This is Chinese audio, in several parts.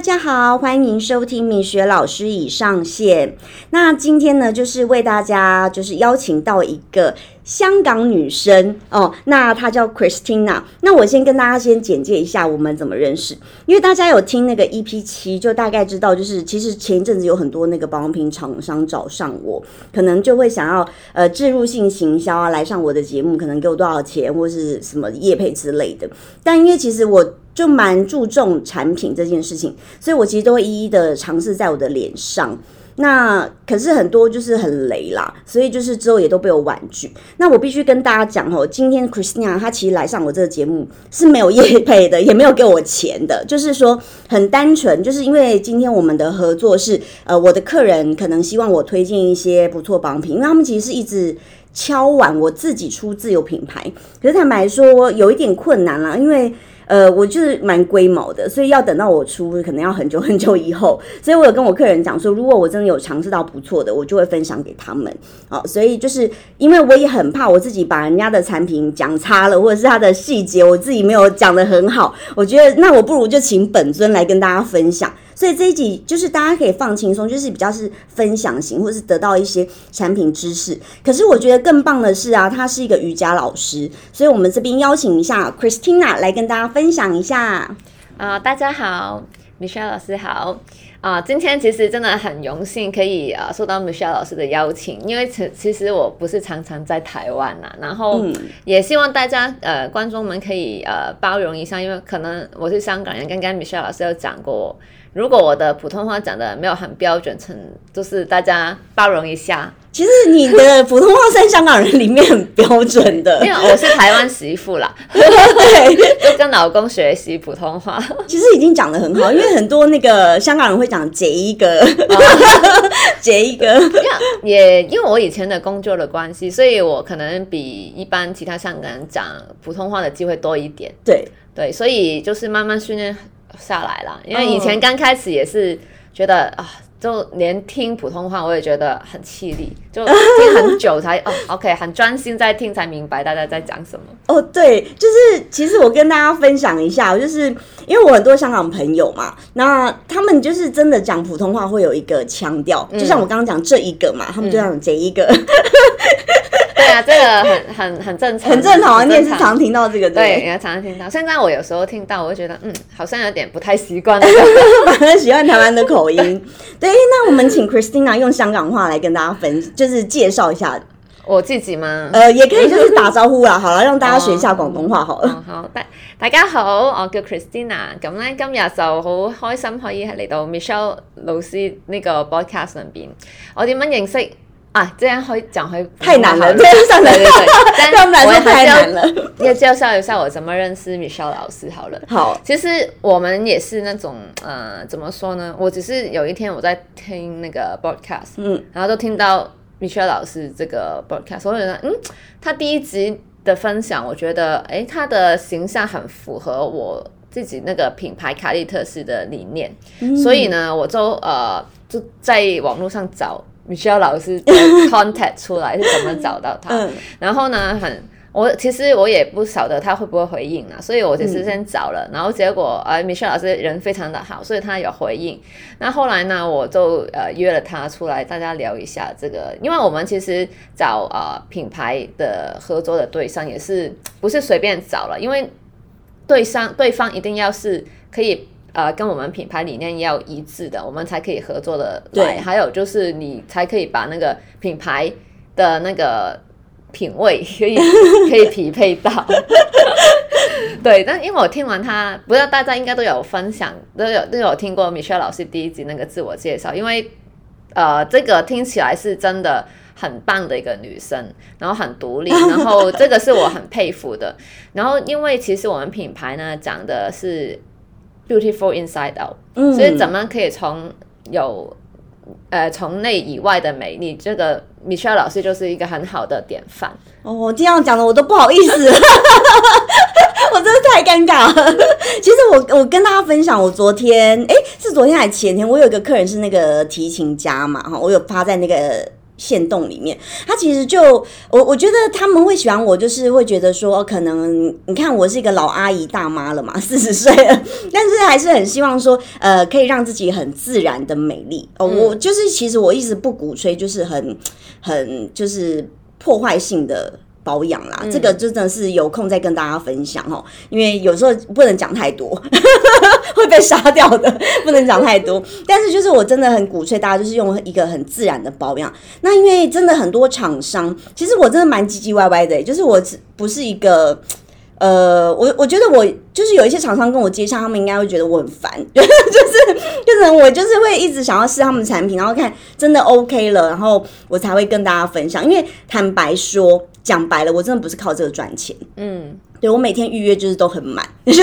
大家好，欢迎收听米雪老师已上线。那今天呢，就是为大家就是邀请到一个香港女生哦，那她叫 Christina。那我先跟大家先简介一下我们怎么认识，因为大家有听那个 EP 七，就大概知道，就是其实前一阵子有很多那个保养品厂商找上我，可能就会想要呃置入性行销啊，来上我的节目，可能给我多少钱或是什么业配之类的。但因为其实我就蛮注重产品这件事情，所以我其实都会一一的尝试在我的脸上。那可是很多就是很雷啦，所以就是之后也都被我婉拒。那我必须跟大家讲哦，今天 Christina 她其实来上我这个节目是没有业配的，也没有给我钱的，就是说很单纯，就是因为今天我们的合作是呃我的客人可能希望我推荐一些不错榜品，因为他们其实是一直敲碗我自己出自有品牌，可是坦白说有一点困难啦，因为。呃，我就是蛮龟毛的，所以要等到我出，可能要很久很久以后。所以我有跟我客人讲说，如果我真的有尝试到不错的，我就会分享给他们。哦，所以就是因为我也很怕我自己把人家的产品讲差了，或者是它的细节我自己没有讲得很好，我觉得那我不如就请本尊来跟大家分享。所以这一集就是大家可以放轻松，就是比较是分享型，或是得到一些产品知识。可是我觉得更棒的是啊，他是一个瑜伽老师，所以我们这边邀请一下 Christina 来跟大家分享一下。啊，大家好，Michelle 老师好。啊，今天其实真的很荣幸可以啊受到 Michelle 老师的邀请，因为其其实我不是常常在台湾呐，然后也希望大家呃观众们可以呃包容一下，因为可能我是香港人，刚刚 Michelle 老师有讲过。如果我的普通话讲的没有很标准，成就是大家包容一下。其实你的普通话在香港人里面很标准的，因为我是台湾媳妇啦，对，就跟老公学习普通话。其实已经讲的很好，因为很多那个香港人会讲“解一个”，“ 解一个”。也因为我以前的工作的关系，所以我可能比一般其他香港人讲普通话的机会多一点。对对，所以就是慢慢训练。下来了，因为以前刚开始也是觉得啊，就连听普通话我也觉得很气力，就 听很久才哦，OK，很专心在听才明白大家在讲什么。哦，对，就是其实我跟大家分享一下，就是因为我很多香港朋友嘛，那他们就是真的讲普通话会有一个腔调，就像我刚刚讲这一个嘛，他们就讲这一个。对啊，这个很很很正常，很正常啊！你也是常听到这个，对，也常常听到。现在我有时候听到，我就觉得，嗯，好像有点不太习惯，反而喜欢台湾的口音。对，那我们请 Christina 用香港话来跟大家分，就是介绍一下我自己吗？呃，也可以，就是 打招呼啦。好了，让大家学一下广东话好了。好，大大家好，我叫 Christina。咁咧，今日就好開心可以嚟到 Michelle 老師呢個 broadcast 上邊。我點樣認識？啊，这样会讲会太难了，对对对对，但 我们太难了。要介绍一下我怎么认识 Michelle 老师好了。好，其实我们也是那种呃，怎么说呢？我只是有一天我在听那个 broadcast，嗯，然后就听到 Michelle 老师这个 broadcast，我觉得嗯，他第一集的分享，我觉得哎，他的形象很符合我自己那个品牌卡利特斯的理念，所以呢，我就呃就在网络上找。Michelle 老师的 contact 出来是怎么找到他？然后呢，很我其实我也不晓得他会不会回应啊，所以我就是先找了，然后结果呃，Michelle 老师人非常的好，所以他有回应。那后来呢，我就呃约了他出来，大家聊一下这个，因为我们其实找呃品牌的合作的对象也是不是随便找了，因为对象对方一定要是可以。呃，跟我们品牌理念要一致的，我们才可以合作的来。还有就是你才可以把那个品牌的那个品味可以可以匹配到。对，但因为我听完他，不知道大家应该都有分享，都有都有听过 Michelle 老师第一集那个自我介绍，因为呃，这个听起来是真的很棒的一个女生，然后很独立，然后这个是我很佩服的。然后因为其实我们品牌呢讲的是。Beautiful inside out，所以怎么可以从有呃从内以外的美你？这个 Michelle 老师就是一个很好的典范。哦，这样讲的我都不好意思，我真的太尴尬了。其实我我跟大家分享，我昨天哎是昨天还是前天，我有一个客人是那个提琴家嘛哈，我有发在那个。线洞里面，他其实就我我觉得他们会喜欢我，就是会觉得说，可能你看我是一个老阿姨大妈了嘛，四十岁了，但是还是很希望说，呃，可以让自己很自然的美丽。哦，我就是其实我一直不鼓吹，就是很很就是破坏性的。保养啦，这个真的是有空再跟大家分享哦，因为有时候不能讲太多，会被杀掉的，不能讲太多。但是就是我真的很鼓吹大家，就是用一个很自然的保养。那因为真的很多厂商，其实我真的蛮唧唧歪歪的，就是我不是一个。呃，我我觉得我就是有一些厂商跟我接洽，他们应该会觉得我很烦，就是就是我就是会一直想要试他们的产品，然后看真的 OK 了，然后我才会跟大家分享。因为坦白说，讲白了，我真的不是靠这个赚钱，嗯。对我每天预约就是都很满，就是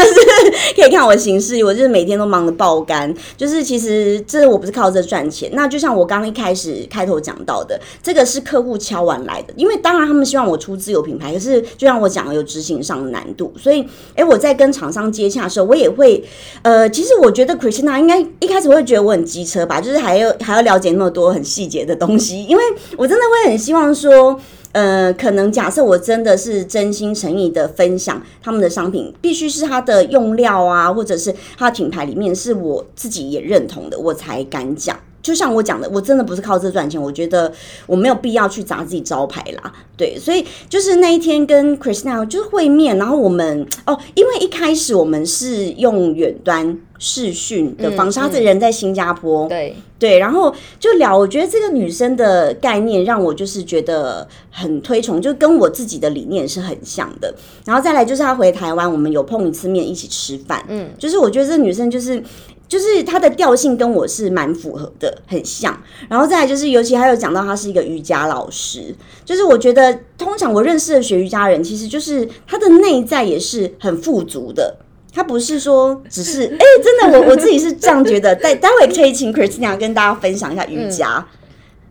可以看我的形式，我就是每天都忙得爆肝。就是其实这我不是靠这赚钱，那就像我刚一开始开头讲到的，这个是客户敲完来的。因为当然他们希望我出自有品牌，可是就像我讲的，有执行上的难度。所以，哎，我在跟厂商接洽的时候，我也会，呃，其实我觉得 Christina 应该一开始会觉得我很机车吧，就是还要还要了解那么多很细节的东西，因为我真的会很希望说。呃，可能假设我真的是真心诚意的分享他们的商品，必须是它的用料啊，或者是它品牌里面是我自己也认同的，我才敢讲。就像我讲的，我真的不是靠这赚钱，我觉得我没有必要去砸自己招牌啦。对，所以就是那一天跟 Christina 就是会面，然后我们哦，因为一开始我们是用远端视讯的方式，他这人在新加坡，对对，然后就聊，我觉得这个女生的概念让我就是觉得很推崇，就跟我自己的理念是很像的。然后再来就是她回台湾，我们有碰一次面，一起吃饭，嗯，就是我觉得这女生就是。就是他的调性跟我是蛮符合的，很像。然后再来就是，尤其还有讲到他是一个瑜伽老师，就是我觉得通常我认识的学瑜伽人，其实就是他的内在也是很富足的。他不是说只是哎，真的，我我自己是这样觉得。待 待会可以请 Christina 跟大家分享一下瑜伽。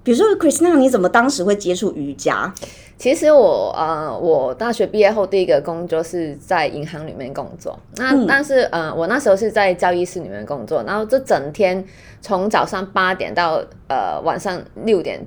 比如说 Christina，你怎么当时会接触瑜伽？其实我呃，我大学毕业后第一个工作是在银行里面工作。那但是呃，我那时候是在交易室里面工作，然后这整天从早上八点到呃晚上六点，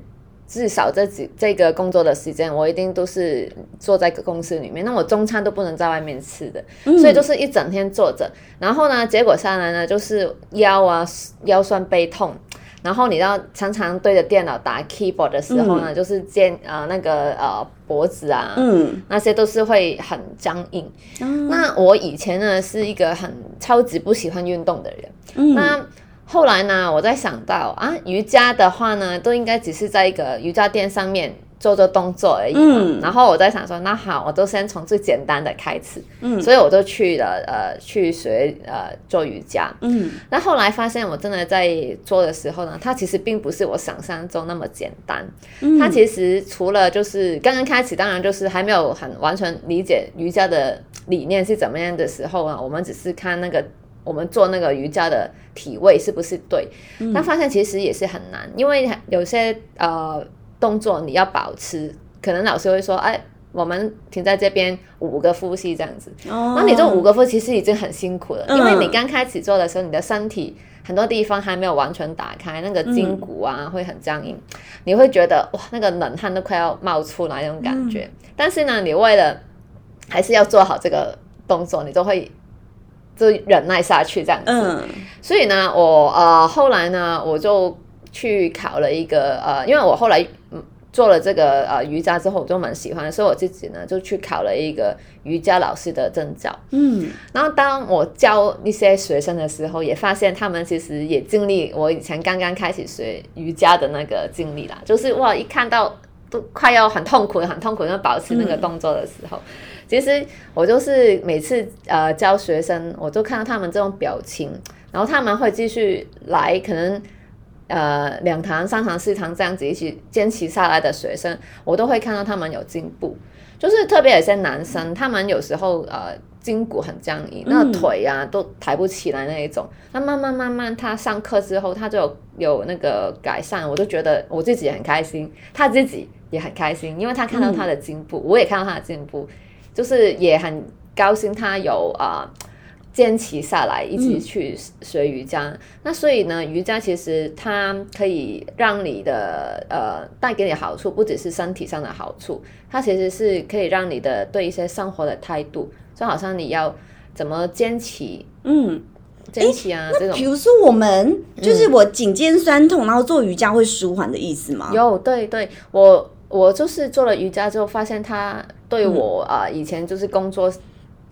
至少这几这个工作的时间，我一定都是坐在公司里面。那我中餐都不能在外面吃的，所以就是一整天坐着。然后呢，结果下来呢，就是腰啊腰酸背痛。然后你要常常对着电脑打 keyboard 的时候呢，就是肩呃那个呃脖子啊，嗯，那些都是会很僵硬。那我以前呢是一个很超级不喜欢运动的人，那后来呢，我在想到啊，瑜伽的话呢，都应该只是在一个瑜伽垫上面。做做动作而已，嗯，然后我在想说，那好，我就先从最简单的开始，嗯，所以我就去了，呃，去学呃做瑜伽，嗯，那后来发现我真的在做的时候呢，它其实并不是我想象中那么简单，它其实除了就是刚刚开始，当然就是还没有很完全理解瑜伽的理念是怎么样的时候呢，我们只是看那个我们做那个瑜伽的体位是不是对，但发现其实也是很难，因为有些呃。动作你要保持，可能老师会说：“哎，我们停在这边五个呼吸这样子。”那你这五个呼吸其实已经很辛苦了，因为你刚开始做的时候，你的身体很多地方还没有完全打开，那个筋骨啊会很僵硬，你会觉得哇，那个冷汗都快要冒出来那种感觉。但是呢，你为了还是要做好这个动作，你都会就忍耐下去这样子。所以呢，我呃后来呢，我就。去考了一个呃，因为我后来做了这个呃瑜伽之后，我就蛮喜欢，所以我自己呢就去考了一个瑜伽老师的证照。嗯，然后当我教一些学生的时候，也发现他们其实也经历我以前刚刚开始学瑜伽的那个经历啦，就是哇，一看到都快要很痛苦、很痛苦要保持那个动作的时候，其实我就是每次呃教学生，我就看到他们这种表情，然后他们会继续来，可能。呃，两堂、三堂、四堂这样子一起坚持下来的学生，我都会看到他们有进步。就是特别有些男生，他们有时候呃筋骨很僵硬，那腿呀都抬不起来那一种。那慢慢慢慢，他上课之后，他就有有那个改善，我就觉得我自己也很开心，他自己也很开心，因为他看到他的进步，我也看到他的进步，就是也很高兴他有啊。坚持下来，一直去学瑜伽。那所以呢，瑜伽其实它可以让你的呃带给你好处，不只是身体上的好处，它其实是可以让你的对一些生活的态度，就好像你要怎么坚持，嗯，坚持啊这种。比如说我们就是我颈肩酸痛，然后做瑜伽会舒缓的意思吗？有，对对，我我就是做了瑜伽之后，发现它对我啊以前就是工作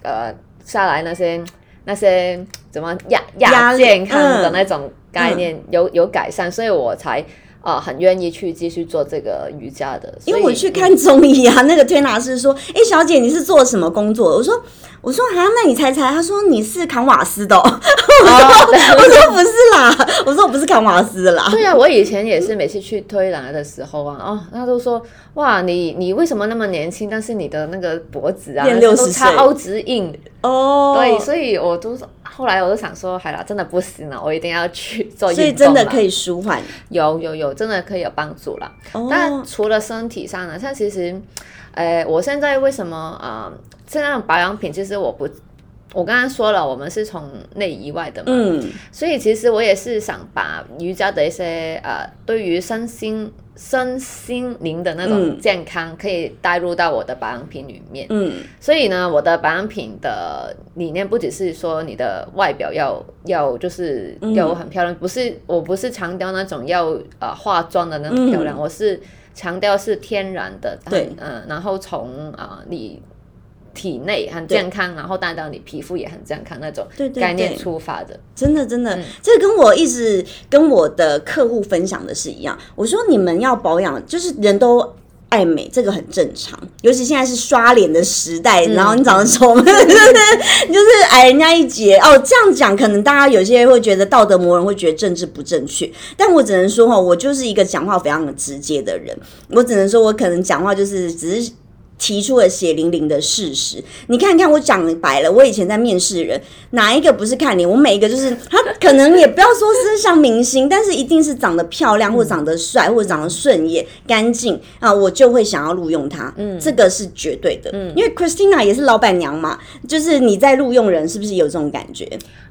呃下来那些。那些怎么亚亚健康的那种概念有有改善，所以我才啊很愿意去继续做这个瑜伽的。因为我去看中医啊，那个推拿师说：“哎，小姐你是做什么工作？”我说。我说啊，那你猜猜？他说你是扛瓦斯的。我说 我说不是啦，我说我不是扛瓦斯的啦。对啊，我以前也是每次去推拿的时候啊，哦，他都说哇，你你为什么那么年轻？但是你的那个脖子啊，六十超直硬哦。对，所以我都后来我都想说，好了，真的不行了，我一定要去做。所以真的可以舒缓，有有有，真的可以有帮助了。但除了身体上的，像其实，呃，我现在为什么啊？这样保养品其实我不，我刚刚说了，我们是从内以外的嘛，嗯，所以其实我也是想把瑜伽的一些呃，对于身心身心灵的那种健康，可以带入到我的保养品里面，嗯，所以呢，我的保养品的理念不只是说你的外表要要就是要很漂亮，不是，我不是强调那种要呃化妆的那种漂亮，我是强调是天然的，对，嗯，然后从啊你。体内很健康，然后带到你皮肤也很健康那种概念出发的，真的真的，这跟我一直跟我的客户分享的是一样。我说你们要保养，就是人都爱美，这个很正常。尤其现在是刷脸的时代，然后你长得丑，就是矮人家一截哦。这样讲，可能大家有些会觉得道德魔人，会觉得政治不正确。但我只能说哈，我就是一个讲话非常的直接的人。我只能说我可能讲话就是只是。提出了血淋淋的事实，你看看我讲白了，我以前在面试人，哪一个不是看脸？我每一个就是他，可能也不要说是像明星，但是一定是长得漂亮，或长得帅，或者长得顺眼、干净啊，我就会想要录用他。嗯，这个是绝对的。嗯，因为 Christina 也是老板娘嘛，就是你在录用人，是不是有这种感觉？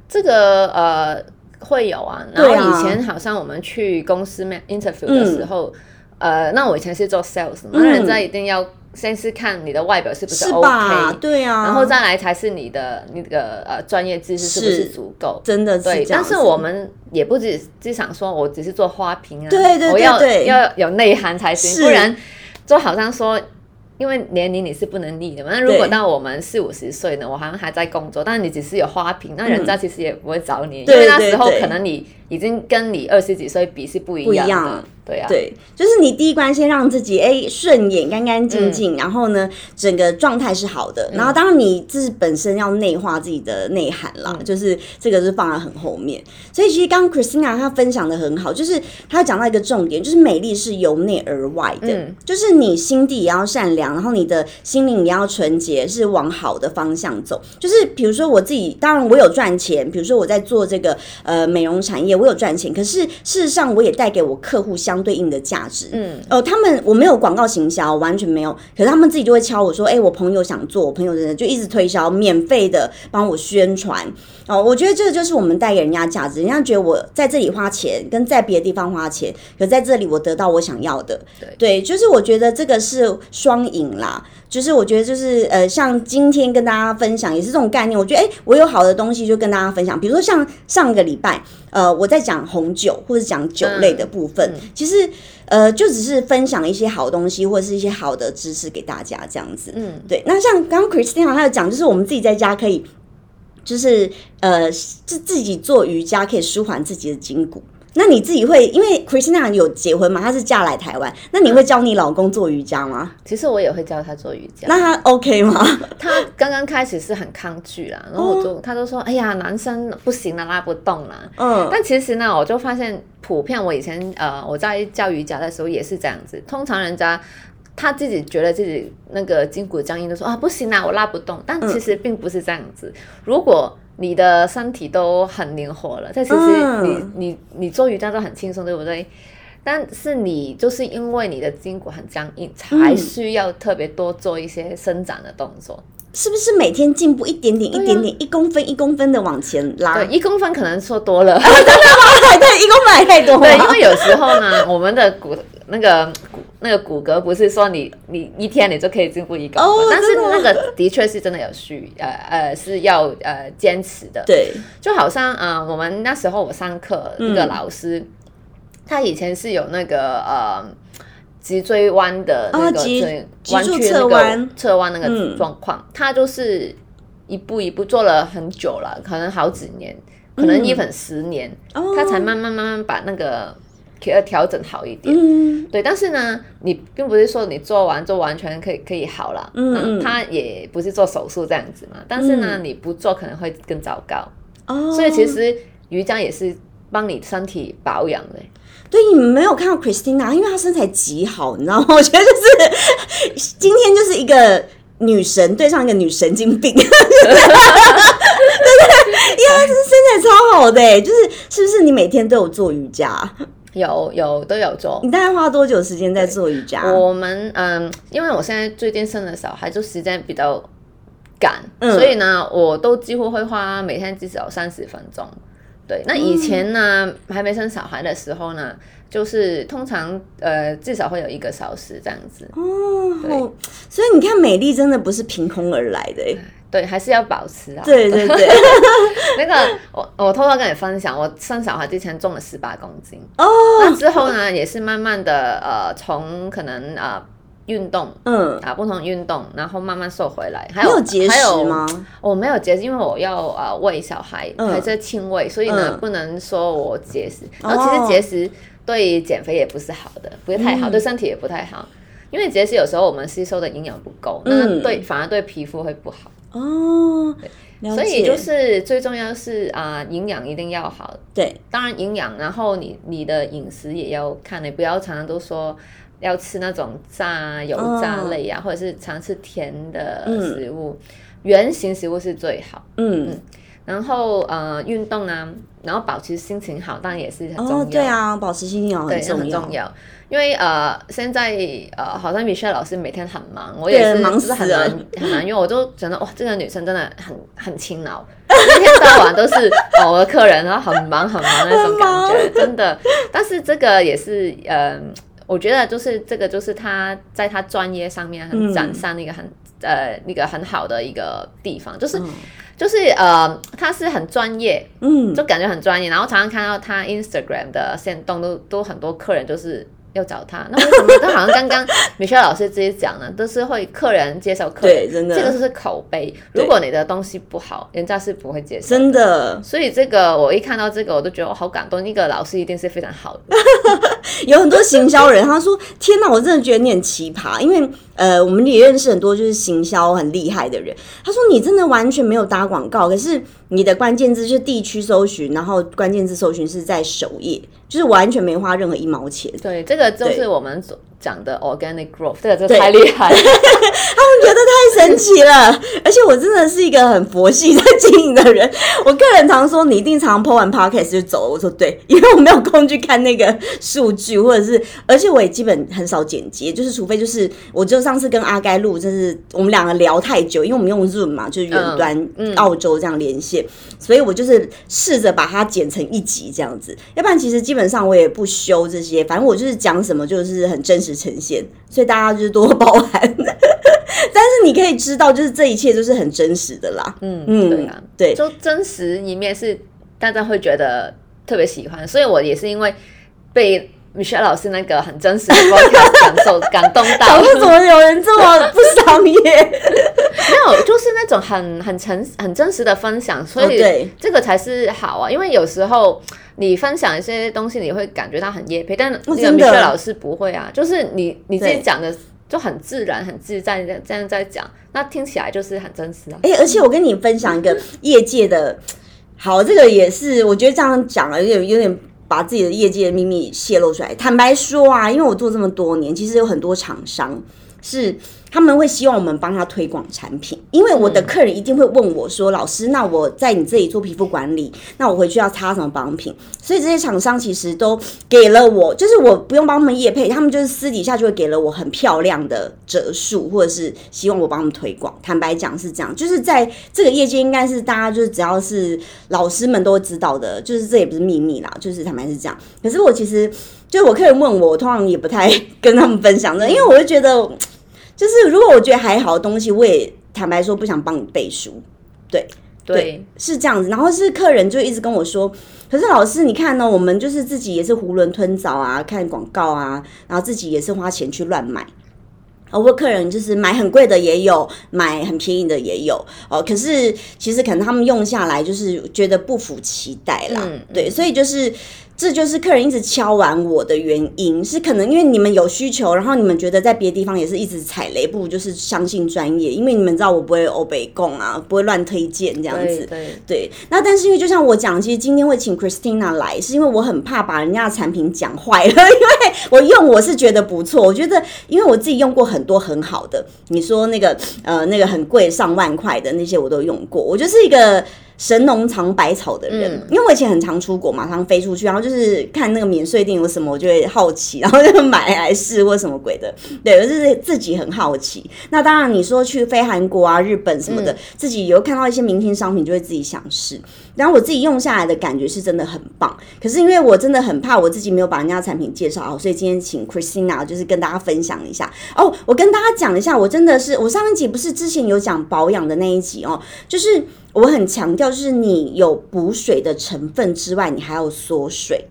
这个呃会有啊。然后以前好像我们去公司面 interview 的时候，呃，那我以前是做 sales，那人家一定要。先是看你的外表是不是 OK，对啊，然后再来才是你的那个呃专业知识是不是足够，真的对。但是我们也不只只想说我只是做花瓶啊，对对对，要要有内涵才行，不然就好像说，因为年龄你是不能逆的嘛。那如果到我们四五十岁呢，我好像还在工作，但是你只是有花瓶，那人家其实也不会找你，因为那时候可能你已经跟你二十几岁比是不一样的。对呀，对，就是你第一关先让自己哎顺眼、干干净净，然后呢，整个状态是好的。然后当然你自己本身要内化自己的内涵啦，就是这个是放在很后面。所以其实刚刚 Christina 她分享的很好，就是她讲到一个重点，就是美丽是由内而外的，就是你心地也要善良，然后你的心灵也要纯洁，是往好的方向走。就是比如说我自己，当然我有赚钱，比如说我在做这个呃美容产业，我有赚钱，可是事实上我也带给我客户相。相对应的价值，嗯，哦，他们我没有广告行销，完全没有，可是他们自己就会敲我说，哎，我朋友想做，我朋友的人就一直推销，免费的帮我宣传，哦，我觉得这个就是我们带给人家价值，人家觉得我在这里花钱，跟在别的地方花钱，可在这里我得到我想要的，对，就是我觉得这个是双赢啦，就是我觉得就是呃，像今天跟大家分享也是这种概念，我觉得哎，我有好的东西就跟大家分享，比如说像上个礼拜。呃，我在讲红酒或者讲酒类的部分，其实呃，就只是分享一些好东西或者是一些好的知识给大家这样子。嗯，对。那像刚刚 Christina 她有讲，就是我们自己在家可以，就是呃，自自己做瑜伽可以舒缓自己的筋骨。那你自己会，因为 Christina 有结婚嘛，她是嫁来台湾，那你会教你老公做瑜伽吗？其实我也会教他做瑜伽。那他 OK 吗？他刚刚开始是很抗拒啦，然后我就他就说：“哎呀，男生不行了，拉不动了。”嗯。但其实呢，我就发现普遍，我以前呃我在教瑜伽的时候也是这样子。通常人家他自己觉得自己那个筋骨僵硬，都说啊不行啊，我拉不动。但其实并不是这样子。如果你的身体都很灵活了，这其实你你你做瑜伽都很轻松，对不对？但是你就是因为你的筋骨很僵硬，才需要特别多做一些伸展的动作。是不是每天进步一点点、一点点、一公分、一公分的往前拉？对，一公分可能说多了，真的吗？对，一公分还太多。对，因为有时候呢，我们的骨那个骨那个骨骼不是说你你一天你就可以进步一公分，哦但是那个的确是真的有需呃呃是要呃坚持的。对，就好像呃，我们那时候我上课那个老师，他以前是有那个呃脊椎弯的那个椎弯曲的那个弯。侧弯那嗯。个状况，他就是一步一步做了很久了，可能好几年，可能一本十年，他才慢慢慢慢把那个给它调整好一点。嗯，对，但是呢，你并不是说你做完就完全可以可以好了，嗯嗯他也不是做手术这样子嘛，但是呢，你不做可能会更糟糕。哦，所以其实瑜伽也是帮你身体保养的。对你们没有看到 Christina，因为她身材极好，你知道吗？我觉得就是 今天就是一个女神对上一个女神经病，对不对？因为她是身材超好的、欸，就是是不是你每天都有做瑜伽？有有都有做。你大概花多久时间在做瑜伽？我们嗯，因为我现在最近生了小孩，就时间比较赶，嗯所以呢，我都几乎会花每天至少三十分钟。对，那以前呢，还没生小孩的时候呢，就是通常呃至少会有一个小时这样子。哦，所以你看，美丽真的不是凭空而来的、欸。对，还是要保持啊。对对对，那个我我偷偷跟你分享，我生小孩之前重了十八公斤，哦，那之后呢，也是慢慢的呃，从可能呃运动嗯，啊不同运动，然后慢慢瘦回来。还有有节食吗？我没有节食，因为我要呃喂小孩，嗯还在亲喂，所以呢、嗯不能说我节食。哦然后其实节食对减肥也不是好的，不是太好，嗯对身体也不太好。因为节食有时候我们吸收的营养不够，嗯那对反而对皮肤会不好。哦。所以就是最重要是啊，营养一定要好。对，当然营养，然后你你的饮食也要看，你不要常常都说要吃那种炸油炸类啊，或者是常吃甜的食物，圆形食物是最好。嗯，然后呃，运动啊，然后保持心情好，当然也是很重要。哦，对啊，保持心情好对，很重要。很重要。因为呃，现在呃，好像 Michelle 老师每天很忙，我也是忙就是很难很难，因为我就觉得哇，这个女生真的很很勤劳，一天到晚都是哦我的客人，然后很忙很忙那种感觉，真的。但是这个也是呃，我觉得就是这个就是他在他专业上面很展现一个很、呃那个很好的一个地方，就是、就是呃，他是很专业，嗯，就感觉很专业，然后常常看到他 Instagram 的线动都都很多客人就是要找他，那为什么？就好像刚刚 Michelle 老师自己讲呢，都是会客人介绍客人，对真的这个就是口碑。如果你的东西不好，人家是不会介绍。真的所以这个我一看到这个，我都觉得我好感动。那个老师一定是非常好的，有很多行销人，他说：“天哪，我真的觉得你很奇葩，因为呃，我们也认识很多就是行销很厉害的人。他说你真的完全没有打广告，可是你的关键字是地区搜寻，然后关键字搜寻是在首页，就是完全没花任何一毛钱。对，这个就是我们所讲的 organic growth，这个真的太厉害了。他们觉得太神奇了，而且我真的是一个很佛系在经营的人。我个人常说，你一定常 po 完 podcast 就走了。我说对，因为我没有空去看那个数据，或者是，而且我也基本很少剪辑，就是除非就是，我就上次跟阿该录，就是我们两个聊太久，因为我们用 Zoom 嘛，就是远端澳洲这样连线，所以我就是试着把它剪成一集这样子。要不然其实基本上我也不修这些，反正我就是讲什么就是很真实呈现，所以大家就是多包涵。但是你可以知道，就是这一切都是很真实的啦。嗯嗯对啊，对就真实一面是大家会觉得特别喜欢，所以我也是因为被 Michelle 老师那个很真实的 podcast 感受 感动到，为什么有人这么不商业？没有，就是那种很很诚很真实的分享，所以这个才是好啊。因为有时候你分享一些东西，你会感觉到很业配，但那个哦真的老师不会啊，就是你你自己对讲的就很自然、很自在的这样在讲，那听起来就是很真实啊。哎、而且我跟你分享一个业界的，好，这个也是我觉得这样讲了，有点有点把自己的业界的秘密泄露出来。坦白说啊，因为我做这么多年，其实有很多厂商是他们会希望我们帮他推广产品，因为我的客人一定会问我说：“老师，那我在你这里做皮肤管理，那我回去要擦什么保养品？”所以这些厂商其实都给了我，就是我不用帮他们业配，他们就是私底下就会给了我很漂亮的折数，或者是希望我帮他们推广。坦白讲是这样，就是在这个业界应该是大家就是只要是老师们都会知道的，就是这也不是秘密啦，就是坦白是这样。可是我其实就是我客人问我，我通常也不太跟他们分享的，因为我会觉得。就是如果我觉得还好的东西，我也坦白说不想帮你背书，对对，是这样子。然后是客人就一直跟我说，可是老师你看呢，我们就是自己也是囫囵吞枣啊，看广告啊，然后自己也是花钱去乱买。哦，我客人就是买很贵的也有，买很便宜的也有哦。可是其实可能他们用下来就是觉得不符期待啦，对，所以就是。这就是客人一直敲完我的原因，是可能因为你们有需求，然后你们觉得在别的地方也是一直踩雷，不如就是相信专业，因为你们知道我不会欧北共啊，不会乱推荐这样子。对对。那但是因为就像我讲，其实今天会请 Christina 来，是因为我很怕把人家的产品讲坏了，因为我用我是觉得不错，我觉得因为我自己用过很多很好的，你说那个呃那个很贵上万块的那些我都用过，我就是一个。神农尝百草的人，因为我以前很常出国嘛，常飞出去，然后就是看那个免税店有什么，我就会好奇，然后就买来试或什么鬼的。对，就是自己很好奇。那当然，你说去飞韩国啊、日本什么的，自己有看到一些明星商品，就会自己想试。然后我自己用下来的感觉是真的很棒。可是因为我真的很怕我自己没有把人家产品介绍好，所以今天请 Christina 就是跟大家分享一下。哦，我跟大家讲一下，我真的是我上一集不是之前有讲保养的那一集哦，就是。我很强调，就是你有补水的成分之外，你还要缩水。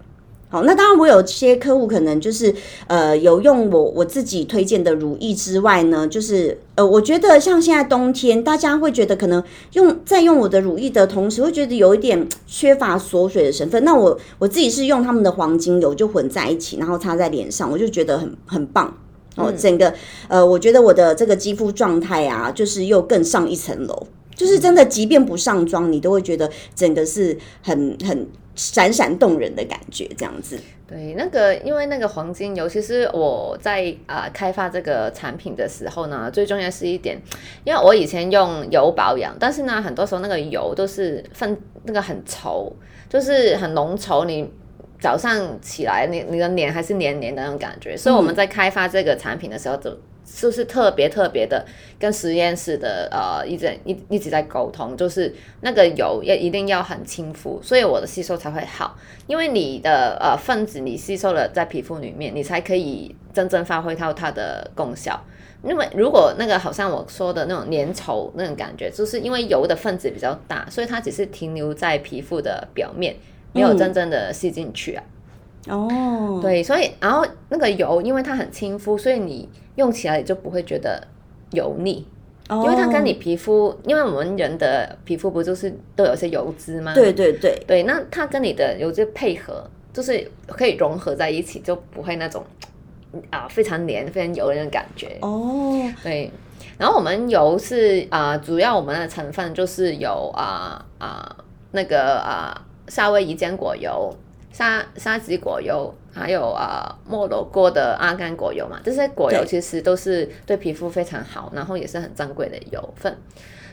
好，那当然，我有些客户可能就是呃，有用我我自己推荐的乳液之外呢，就是呃，我觉得像现在冬天，大家会觉得可能用在用我的乳液的同时，会觉得有一点缺乏锁水的成分。那我我自己是用他们的黄金油就混在一起，然后擦在脸上，我就觉得很很棒哦。整个呃，我觉得我的这个肌肤状态啊，就是又更上一层楼。就是真的，即便不上妆，你都会觉得整个是很很闪闪动人的感觉，这样子。对，那个因为那个黄金油，其实我在啊开发这个产品的时候呢，最重要是一点，因为我以前用油保养，但是呢，很多时候那个油都是分那个很稠，就是很浓稠，你早上起来，你你的脸还是黏黏的那种感觉，所以我们在开发这个产品的时候就。就是特别特别的，跟实验室的呃一直一一直在沟通，就是那个油要一定要很亲肤，所以我的吸收才会好。因为你的呃分子你吸收了在皮肤里面，你才可以真正发挥到它的功效。因为如果那个好像我说的那种粘稠那种感觉，就是因为油的分子比较大，所以它只是停留在皮肤的表面，没有真正的吸进去啊。哦，对，所以然后那个油因为它很亲肤，所以你。用起来就不会觉得油腻，因为它跟你皮肤，因为我们人的皮肤不就是都有些油脂吗？对对对对，那它跟你的油脂配合，就是可以融合在一起，就不会那种啊非常黏、非常油的那种感觉。哦，对。然后我们油是啊，主要我们的成分就是有啊啊那个啊夏威夷坚果油、沙沙棘果油。还有啊，摩洛哥的阿甘果油嘛，这些果油其实都是对皮肤非常好，然后也是很珍贵的油分。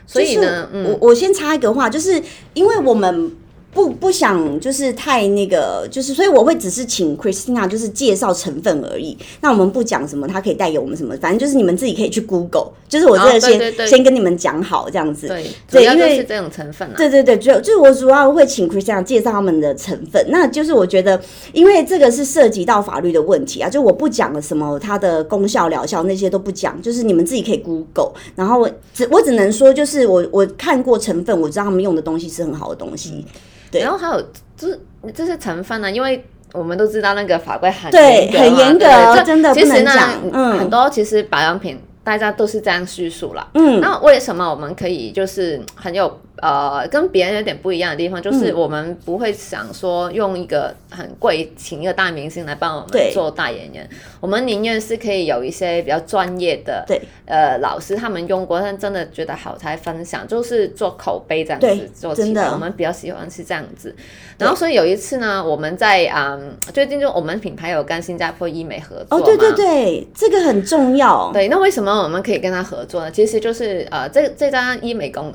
所以呢，我我先插一个话，就是因为我们。不不想就是太那个，就是所以我会只是请 Christina 就是介绍成分而已。那我们不讲什么，它可以带给我们什么，反正就是你们自己可以去 Google。就是我这个先先跟你们讲好这样子。对，对，因为是这种成分啊。对对对，主要就是我主要会请 Christina 介绍他们的成分。那就是我觉得，因为这个是涉及到法律的问题啊，就我不讲什么它的功效疗效那些都不讲，就是你们自己可以 Google。然后只我只能说，就是我我看过成分，我知道他们用的东西是很好的东西。对然后还有就是这些成分呢，因为我们都知道那个法规很对很严格，真的其实呢，嗯，很多其实保养品大家都是这样叙述了，嗯，那为什么我们可以就是很有呃，跟别人有点不一样的地方，就是我们不会想说用一个很贵请一个大明星来帮我们做代言人，我们宁愿是可以有一些比较专业的，对，呃，老师他们用过，但真的觉得好才分享，就是做口碑这样子做起来，我们比较喜欢是这样子。然后所以有一次呢，我们在啊，最近就我们品牌有跟新加坡医美合作，哦，对对对，这个很重要。对，那为什么我们可以跟他合作呢？其实就是呃，这这张医美公。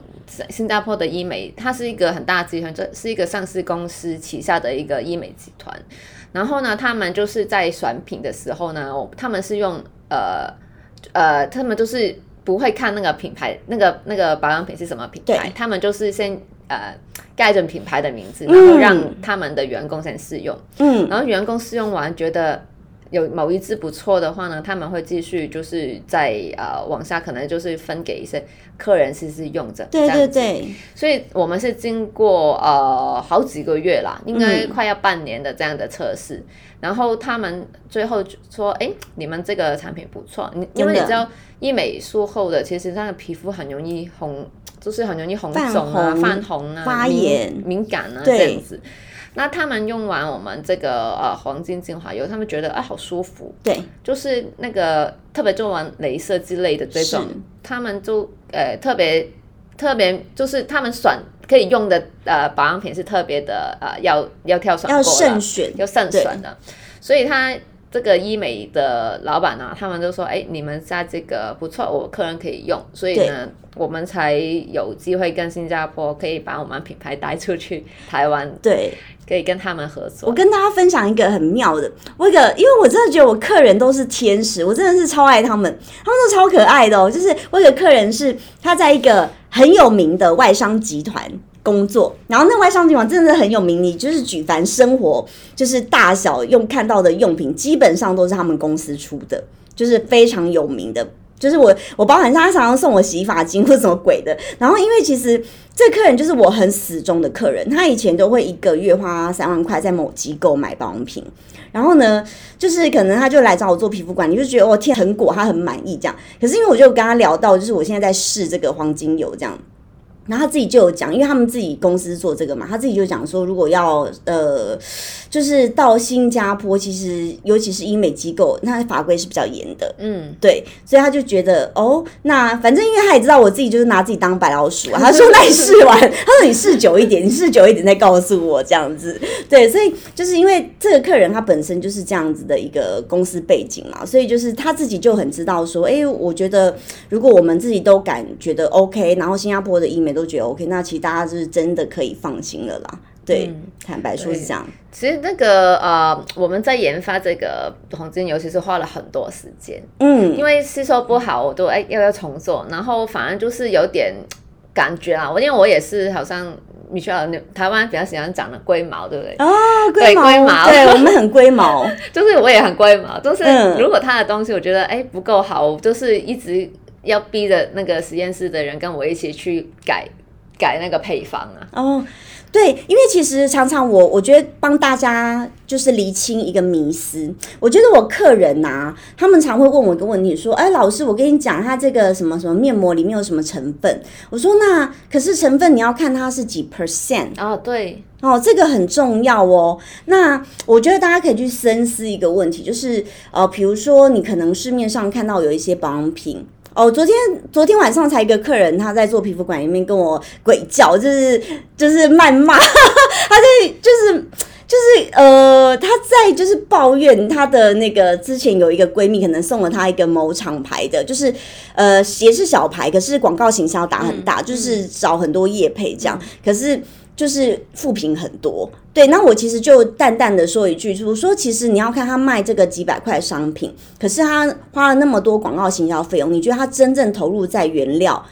新加坡的医美，它是一个很大集团，这是一个上市公司旗下的一个医美集团。然后呢，他们就是在选品的时候呢，他们是用呃呃，他们就是不会看那个品牌，那个那个保养品是什么品牌，他们就是先呃盖着品牌的名字，然后让他们的员工先试用。嗯，然后员工试用完觉得。有某一支不错的话呢，他们会继续就是在呃往下，可能就是分给一些客人试试用着。对对对，所以我们是经过呃好几个月啦，应该快要半年的这样的测试，然后他们最后说：“哎，你们这个产品不错，你因为你知道医美术后的其实那个皮肤很容易红，就是很容易红肿啊、泛红。啊、发炎、敏感啊这样子。”那他们用完我们这个呃黄金精华油，他们觉得啊好舒服，对，就是那个特别做完镭射之类的这种，他们就呃特别特别就是他们选可以用的呃保养品是特别的呃要要挑选要慎选。要慎选的，所以他。这个医美的老板呢，他们就说：“哎，你们家这个不错，我客人可以用，所以呢，我们才有机会跟新加坡可以把我们品牌带出去台湾，对，可以跟他们合作。我跟大家分享一个很妙的，我一个，因为我真的觉得我客人都是天使，我真的是超爱他们，他们都超可爱的哦。就是我有个客人是他在一个很有名的外商集团。”工作，然后那外商集团真的很有名，你就是举凡生活就是大小用看到的用品，基本上都是他们公司出的，就是非常有名的。就是我我包含他常常送我洗发精或什么鬼的。然后因为其实这客人就是我很死忠的客人，他以前都会一个月花三万块在某机构买保养品，然后呢，就是可能他就来找我做皮肤管理，就觉得我天很果，他很满意这样。可是因为我就跟他聊到，就是我现在在试这个黄金油这样。然后他自己就有讲，因为他们自己公司做这个嘛，他自己就讲说，如果要呃，就是到新加坡，其实尤其是医美机构，那法规是比较严的，嗯，对，所以他就觉得哦，那反正因为他也知道我自己就是拿自己当白老鼠啊，他说那你试完，他说你试久一点，你试久一点再告诉我这样子，对，所以就是因为这个客人他本身就是这样子的一个公司背景嘛，所以就是他自己就很知道说，哎，我觉得如果我们自己都感觉得 OK，然后新加坡的医美。都觉得 OK，那其实大家就是真的可以放心了啦。对，坦白说是这样。其实那个呃，我们在研发这个黄金尤，其是花了很多时间。嗯，因为吸收不好，我都哎要要重做，然后反而就是有点感觉啊。我因为我也是好像你需要台湾比较喜欢长的龟毛，对不对？啊，龟毛，对 我们很龟毛，就是我也很龟毛。就是如果他的东西我觉得哎不够好，我就是一直。要逼着那个实验室的人跟我一起去改改那个配方啊！哦，对，因为其实常常我我觉得帮大家就是厘清一个迷思。我觉得我客人呐，他们常会问我一个问题，说：“哎，老师，我跟你讲，它这个什么什么面膜里面有什么成分？”我说：“那可是成分你要看它是几 percent 哦，对哦，这个很重要哦。那我觉得大家可以去深思一个问题，就是呃，比如说你可能市面上看到有一些保养品。哦，昨天昨天晚上才一个客人，他在做皮肤馆里面跟我鬼叫，就是就是谩骂，他在就是就是呃，他在就是抱怨他的那个之前有一个闺蜜可能送了他一个某厂牌的，就是呃鞋是小牌，可是广告形象打很大，就是找很多业配这样，可是。就是负评很多，对，那我其实就淡淡的说一句，就是说，其实你要看他卖这个几百块商品，可是他花了那么多广告行销费用，你觉得他真正投入在原料，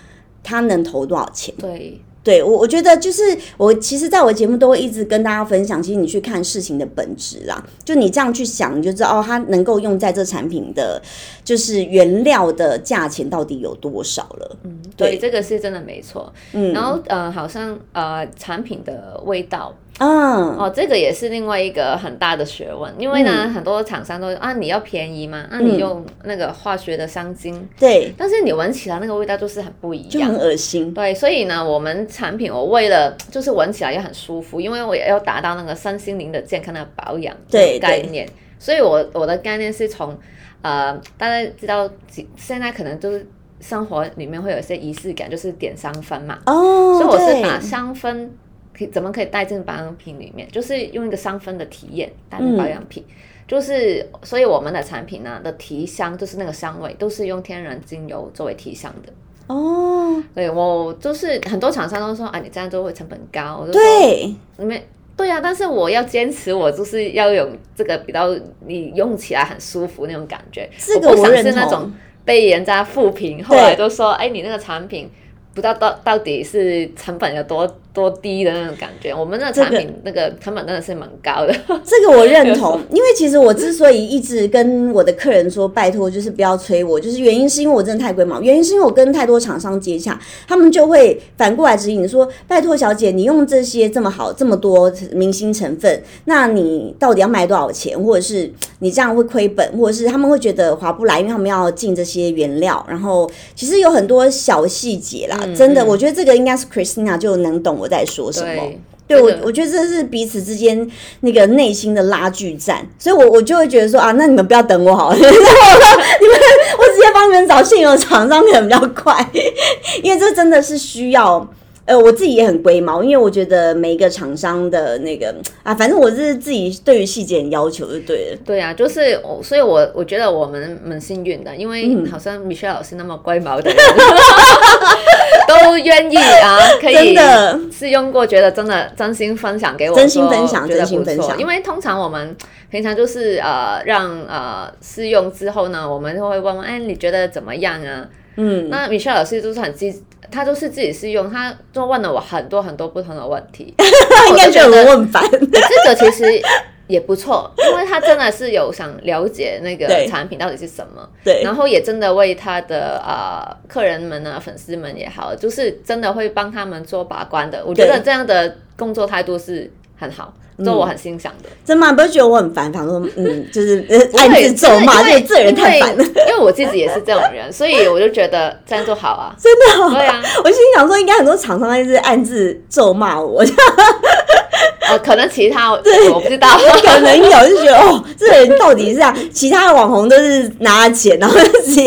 他能投多少钱？对。对我，我觉得就是我，其实在我的节目都会一直跟大家分享，其实你去看事情的本质啦，就你这样去想，你就知道哦，它能够用在这产品的，就是原料的价钱到底有多少了。嗯，对，这个是真的没错。嗯，然后呃，好像呃，产品的味道，嗯，哦，这个也是另外一个很大的学问，因为呢，很多厂商都啊，你要便宜嘛，那、你用那个化学的香精，对，但是你闻起来那个味道就是很不一样，就很恶心。对，所以呢，我们产品我为了就是闻起来也很舒服，因为我也要达到那个身心灵的健康的保养对概念，所以我我的概念是从呃，大家知道现在可能就是生活里面会有一些仪式感，就是点香氛嘛，哦，所以我是把香氛可以怎么可以带进保养品里面，就是用一个香氛的体验带进保养品。就是，所以我们的产品呢的提香，就是那个香味，都是用天然精油作为提香的。哦，对我就是很多厂商都说啊，你这样做会成本高。我就说对，没对啊，但是我要坚持，我就是要有这个比较你用起来很舒服那种感觉。这个我不想是那种被人家负评，后来都说哎，你那个产品不知道到到底是成本有多多低的那种感觉。我们那产品那个成本真的是蛮高的。这个我认同，因为其实我之所以一直跟我的客人说拜托，就是不要催我，就是原因是因为我真的太贵嘛，原因是因为我跟太多厂商接洽，他们就会反过来指引你说，拜托小姐，你用这些这么好这么多明星成分，那你到底要卖多少钱，或者是你这样会亏本，或者是他们会觉得划不来，因为他们要进这些原料，然后其实有很多小细节啦，真的，我觉得这个应该是 Christina 就能懂我在说什么。对。我这，个我觉得这是彼此之间那个内心的拉锯战，所以我我就会觉得说啊，那你们不要等我好了，你们我直接帮你们找现有厂商可能比较快，因为这真的是需要。呃，我自己也很龟毛，因为我觉得每一个厂商的那个啊，反正我是自己对于细节很要求就对了。对啊，就是我，所以我我觉得我们蛮幸运的，因为好像 Michelle 老师那么龟毛的人，都愿意啊，可以真的试用过，觉得真的真心分享给我，真心分享真心分享因为通常我们平常就是呃让呃试用之后呢，我们就会问问，哎，你觉得怎么样啊？嗯，那 Michelle 老师就是很积，他都是自己试用，他就问了我很多很多不同的问题，他应该觉得我就我很烦。这个其实也不错，因为他真的是有想了解那个产品到底是什么，对。然后也真的为他的呃客人们呢、粉丝们也好，就是真的会帮他们做把关的。我觉得这样的工作态度是很好，这我很欣赏的。真吗？不是觉得我很烦，反正 嗯，就是暗自咒骂，这这人太烦了。因为我自己也是这种人，所以我就觉得这样就好啊。真的、哦，对啊，我心想说，应该很多厂商就是暗自咒骂我，呃，可能其他我不知道。可能有就觉得哦，这人到底是这样。其他的网红都是拿了钱，然后就直接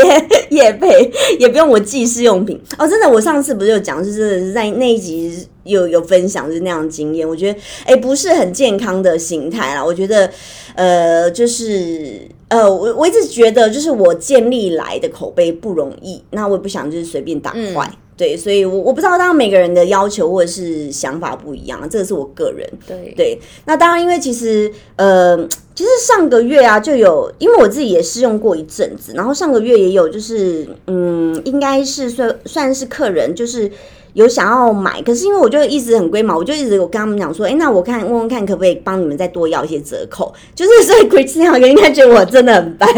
夜配，也不用我寄试用品。哦，真的，我上次不是有讲，就是在那一集有有分享，就是那样的经验。我觉得，哎，不是很健康的心态啦。我觉得，呃，就是。呃，我我一直觉得，就是我建立来的口碑不容易，那我也不想就是随便打坏，对，所以我我不知道，当然每个人的要求或者是想法不一样，这个是我个人，对对，那当然，因为其实呃，其实上个月啊就有，因为我自己也试用过一阵子，然后上个月也有，就是嗯，应该是算算是客人，就是有想要买，可是因为我就一直很龟毛，我就一直有跟他们讲说，哎、那我看问问看可不可以帮你们再多要一些折扣，就是所以 Christina 应该觉得我真的很白。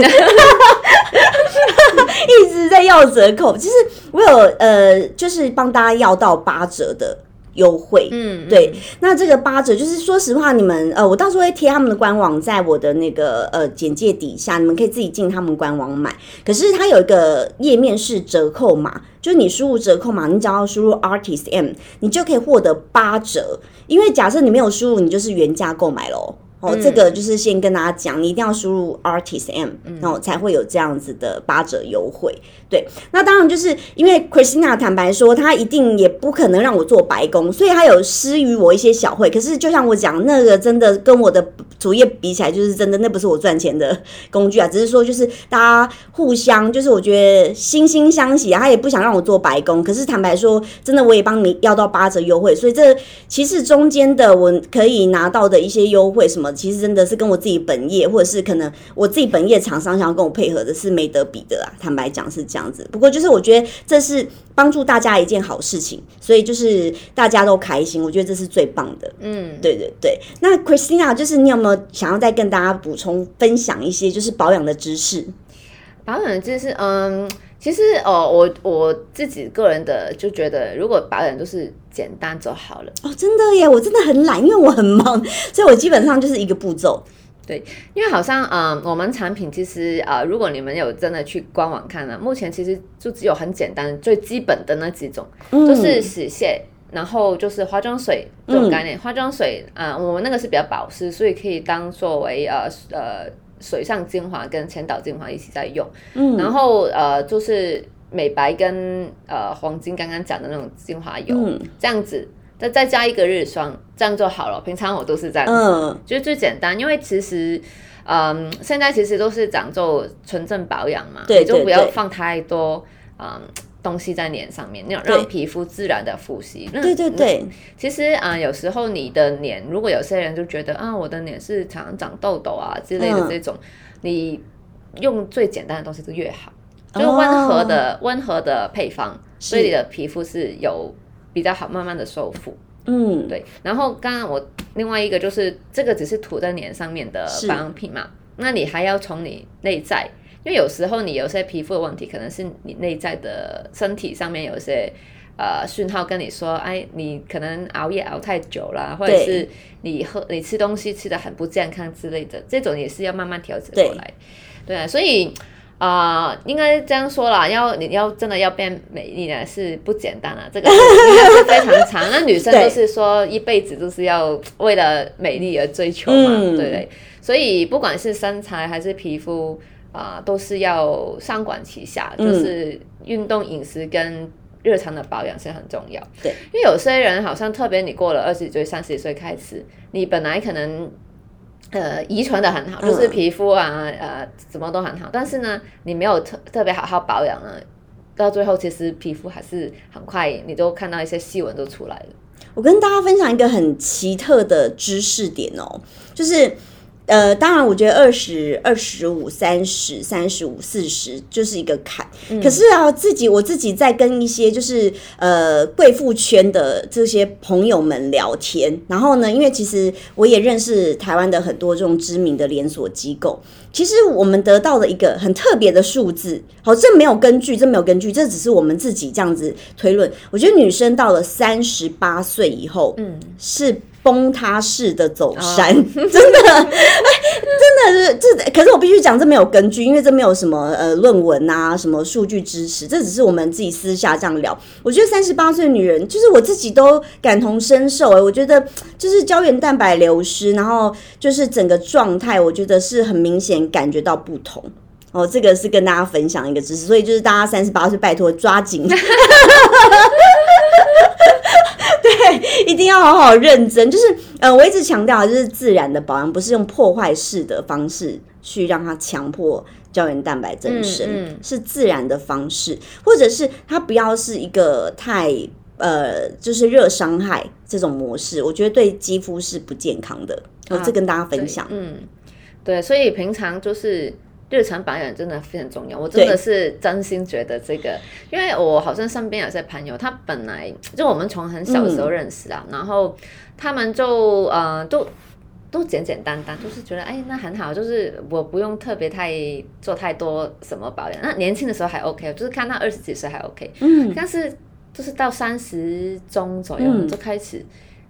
一直在要折扣，其实我有呃，就是帮大家要到八折的优惠，嗯，对，那这个八折就是说实话，你们呃，我到时候会贴他们的官网在我的那个呃简介底下，你们可以自己进他们官网买。可是它有一个页面是折扣码，就是你输入折扣码，你只要输入 artist m，你就可以获得八折。因为假设你没有输入，你就是原价购买喽。哦，这个就是先跟大家讲，你一定要输入 artist m，然后才会有这样子的八折优惠。对，那当然就是因为 Christina 坦白说，她一定也不可能让我做白工，所以她有施予我一些小惠。可是就像我讲，那个真的跟我的主业比起来，就是真的那不是我赚钱的工具啊，只是说就是大家互相，就是我觉得惺惺相惜啊。她也不想让我做白工，可是坦白说，真的我也帮你要到八折优惠，所以这其实中间的我可以拿到的一些优惠什么，其实真的是跟我自己本业或者是可能我自己本业厂商想要跟我配合的是没得比的啊。坦白讲是这样子，不过就是我觉得这是帮助大家一件好事情，所以就是大家都开心，我觉得这是最棒的。嗯，对对对，那 Christina 就是你有没有想要再跟大家补充分享一些就是保养的知识？保养的知识，嗯，其实哦，我我自己个人的就觉得，如果保养都是简单就好了。哦，真的耶，我真的很懒，因为我很忙，所以我基本上就是一个步骤。对，因为好像嗯，我们产品其实啊，如果你们有真的去官网看呢，目前其实就只有很简单、最基本的那几种，就是洗卸，然后就是化妆水这种概念。化妆水啊，我们那个是比较保湿，所以可以当作为呃呃。水上精华跟前导精华一起在用，嗯，然后呃就是美白跟呃黄金刚刚讲的那种精华油，这样子，再再加一个日霜，这样就好了。平常我都是这样嗯，就是最简单，因为其实嗯现在其实都是讲究纯正保养嘛，对，就不要放太多嗯。东西在脸上面，那种让皮肤自然的呼吸。对对对，其实啊，有时候你的脸，如果有些人就觉得啊，我的脸是常常长痘痘啊之类的这种，你用最简单的东西就越好，就是温和的温和的配方，所以你的皮肤是有比较好慢慢的修复。嗯，对。然后刚刚我另外一个就是这个只是涂在脸上面的保养品嘛，那你还要从你内在。因为有时候你有些皮肤的问题，可能是你内在的身体上面有些呃讯号跟你说，哎，你可能熬夜熬太久了，或者是你喝你吃东西吃的很不健康之类的，这种也是要慢慢调整过来。对啊，所以啊，应该这样说啦，要你要真的要变美丽呢，是不简单啊，这个应该是非常长。那女生都是说一辈子都是要为了美丽而追求嘛，对不对？所以不管是身材还是皮肤。啊，都是要上管齐下，就是运动、饮食跟日常的保养是很重要。对，因为有些人好像特别，你过了二十岁、三十岁开始，你本来可能呃遗传的很好，就是皮肤啊呃什么都很好，但是呢，你没有特特别好好保养呢，到最后其实皮肤还是很快，你都看到一些细纹都出来了。我跟大家分享一个很奇特的知识点哦，就是。呃，当然，我觉得二十二十五、三十、三十五、四十就是一个坎。可是啊，自己我自己在跟一些就是呃贵妇圈的这些朋友们聊天，然后呢，因为其实我也认识台湾的很多这种知名的连锁机构。其实我们得到了一个很特别的数字，好，这没有根据，这没有根据，这只是我们自己这样子推论。我觉得女生到了三十八岁以后，嗯，是。崩塌式的走山，真的，真的是这。可是我必须讲，这没有根据，因为这没有什么呃论文啊，什么数据支持，这只是我们自己私下这样聊。我觉得三十八岁女人，就是我自己都感同身受哎，我觉得就是胶原蛋白流失，然后就是整个状态，我觉得是很明显感觉到不同哦。这个是跟大家分享一个知识，所以就是大家三十八岁，拜托抓紧。对，一定要好好认真。就是，呃，我一直强调，就是自然的保养，不是用破坏式的方式去让它强迫胶原蛋白增生，是自然的方式，或者是它不要是一个太呃，就是热伤害这种模式，我觉得对肌肤是不健康的。我这跟大家分享。嗯，对，所以平常就是。日常保养真的非常重要，我真的是真心觉得这个，因为我好像身边有些朋友，他本来就我们从很小的时候认识啊，然后他们就呃都都简简单单，就是觉得哎那很好，就是我不用特别太做太多什么保养，那年轻的时候还 OK，就是看他二十几岁还 OK，嗯，但是就是到三十中左右就开始，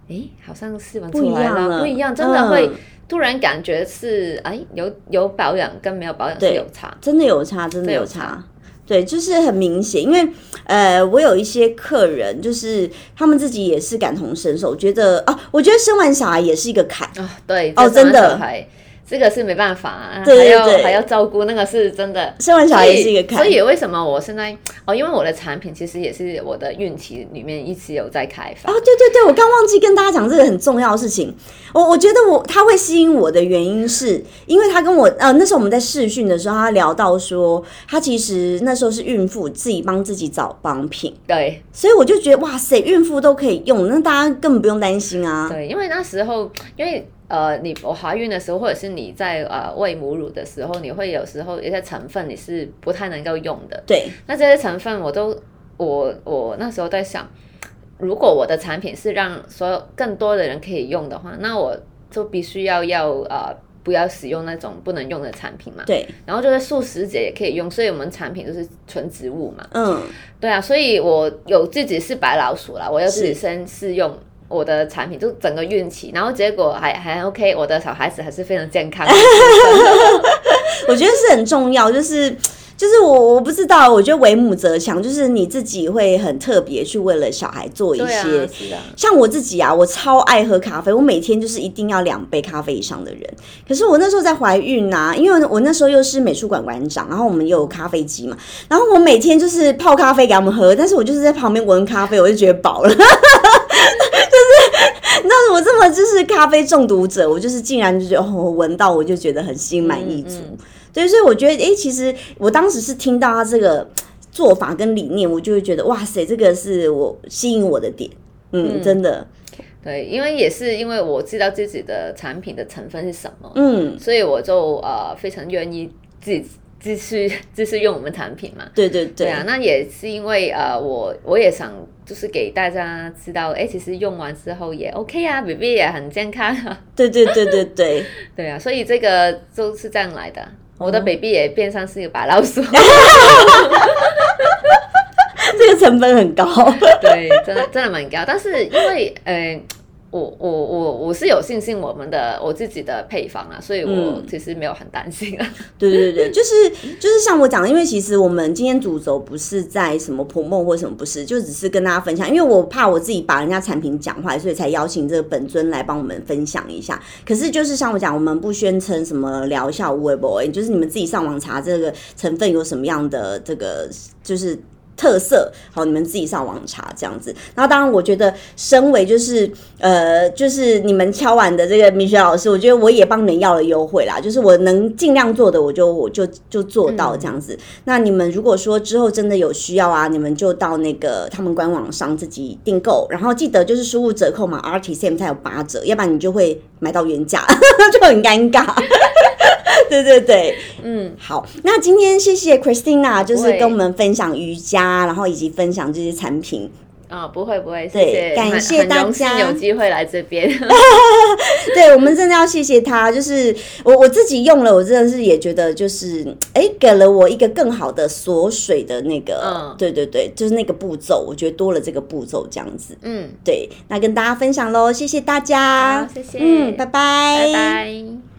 哎，好像是闻出来了，不一样，真的会。突然感觉是哎，有有保养跟没有保养是有差，真的有差，真的有差。对，就是很明显，因为呃，我有一些客人，就是他们自己也是感同身受，觉得啊，我觉得生完小孩也是一个坎啊。对，哦，真的。这个是没办法，还要还要照顾，那个是真的。生完小孩也是一个坎。所以为什么我现在哦，因为我的产品其实也是我的孕期里面一直有在开发。哦，对对对，我刚忘记跟大家讲这个很重要的事情。我我觉得我他会吸引我的原因是因为他跟我呃那时候我们在试训的时候，他聊到说他其实那时候是孕妇自己帮自己找帮品。对，所以我就觉得哇塞，孕妇都可以用，那大家根本不用担心啊。对，因为那时候因为。呃，你我怀孕的时候，或者是你在呃喂母乳的时候，你会有时候一些成分你是不太能够用的。对，那这些成分我都我我那时候在想，如果我的产品是让所有更多的人可以用的话，那我就必须要要呃不要使用那种不能用的产品嘛。对，然后就是素食者也可以用，所以我们产品都是纯植物嘛。嗯，对啊，所以我有自己是白老鼠啦，我要自己先试用我的产品，就整个孕期，然后结果还还 OK，我的小孩子还是非常健康。我觉得是很重要，就是就是我我不知道，我觉得为母则强，就是你自己会很特别去为了小孩做一些。像我自己啊，我超爱喝咖啡，我每天就是一定要两杯咖啡以上的人。可是我那时候在怀孕呐、因为我那时候又是美术馆馆长，然后我们又有咖啡机嘛，然后我每天就是泡咖啡给他们喝，但是我就是在旁边闻咖啡，我就觉得饱了。就是，那我这么就是咖啡中毒者，我就是竟然就觉得哦，我闻到我就觉得很心满意足。对，所以我觉得，诶，其实我当时是听到他这个做法跟理念，我就会觉得，哇塞，这个是我吸引我的点。嗯，真的，对，因为也是因为我知道自己的产品的成分是什么，嗯，所以我就呃非常愿意自己继续继续用我们产品嘛。对对对，对啊，那也是因为呃，我我也想就是给大家知道，哎，其实用完之后也 OK 啊，BB 也很健康啊。对对对对对，对啊，所以这个就是这样来的。我的 baby 也变上是一个白老鼠，这个成本很高。对，真的真的蛮高。但是因为呃，我我我我是有信心我们的我自己的配方啊，所以我其实没有很担心啊。对对对，就是就是像我讲的，因为其实我们今天主轴不是在什么普梦或什么，不是，就只是跟大家分享。因为我怕我自己把人家产品讲坏，所以才邀请这个本尊来帮我们分享一下。可是就是像我讲，我们不宣称什么疗效无为 boy，就是你们自己上网查这个成分有什么样的这个就是。特色好，你们自己上网查这样子。然后，当然，我觉得身为就是呃，就是你们敲完的这个米雪老师，我觉得我也帮你们要了优惠啦。就是我能尽量做的，我就我就就做到这样子。那你们如果说之后真的有需要啊，你们就到那个他们官网上自己订购，然后记得就是输入折扣嘛 RTCM 才有八折，要不然你就会买到原价，就很尴尬。对对对，嗯，好，那今天谢谢 Christina，就是跟我们分享瑜伽，然后以及分享这些产品。啊、不会不会，谢对谢，感谢大家有机会来这边。对我们真的要谢谢他，就是我我自己用了，我真的是也觉得就是，哎，给了我一个更好的锁水的那个，嗯对对对，就是那个步骤，我觉得多了这个步骤这样子。嗯，对，那跟大家分享喽，谢谢大家，谢谢嗯，拜拜，拜拜。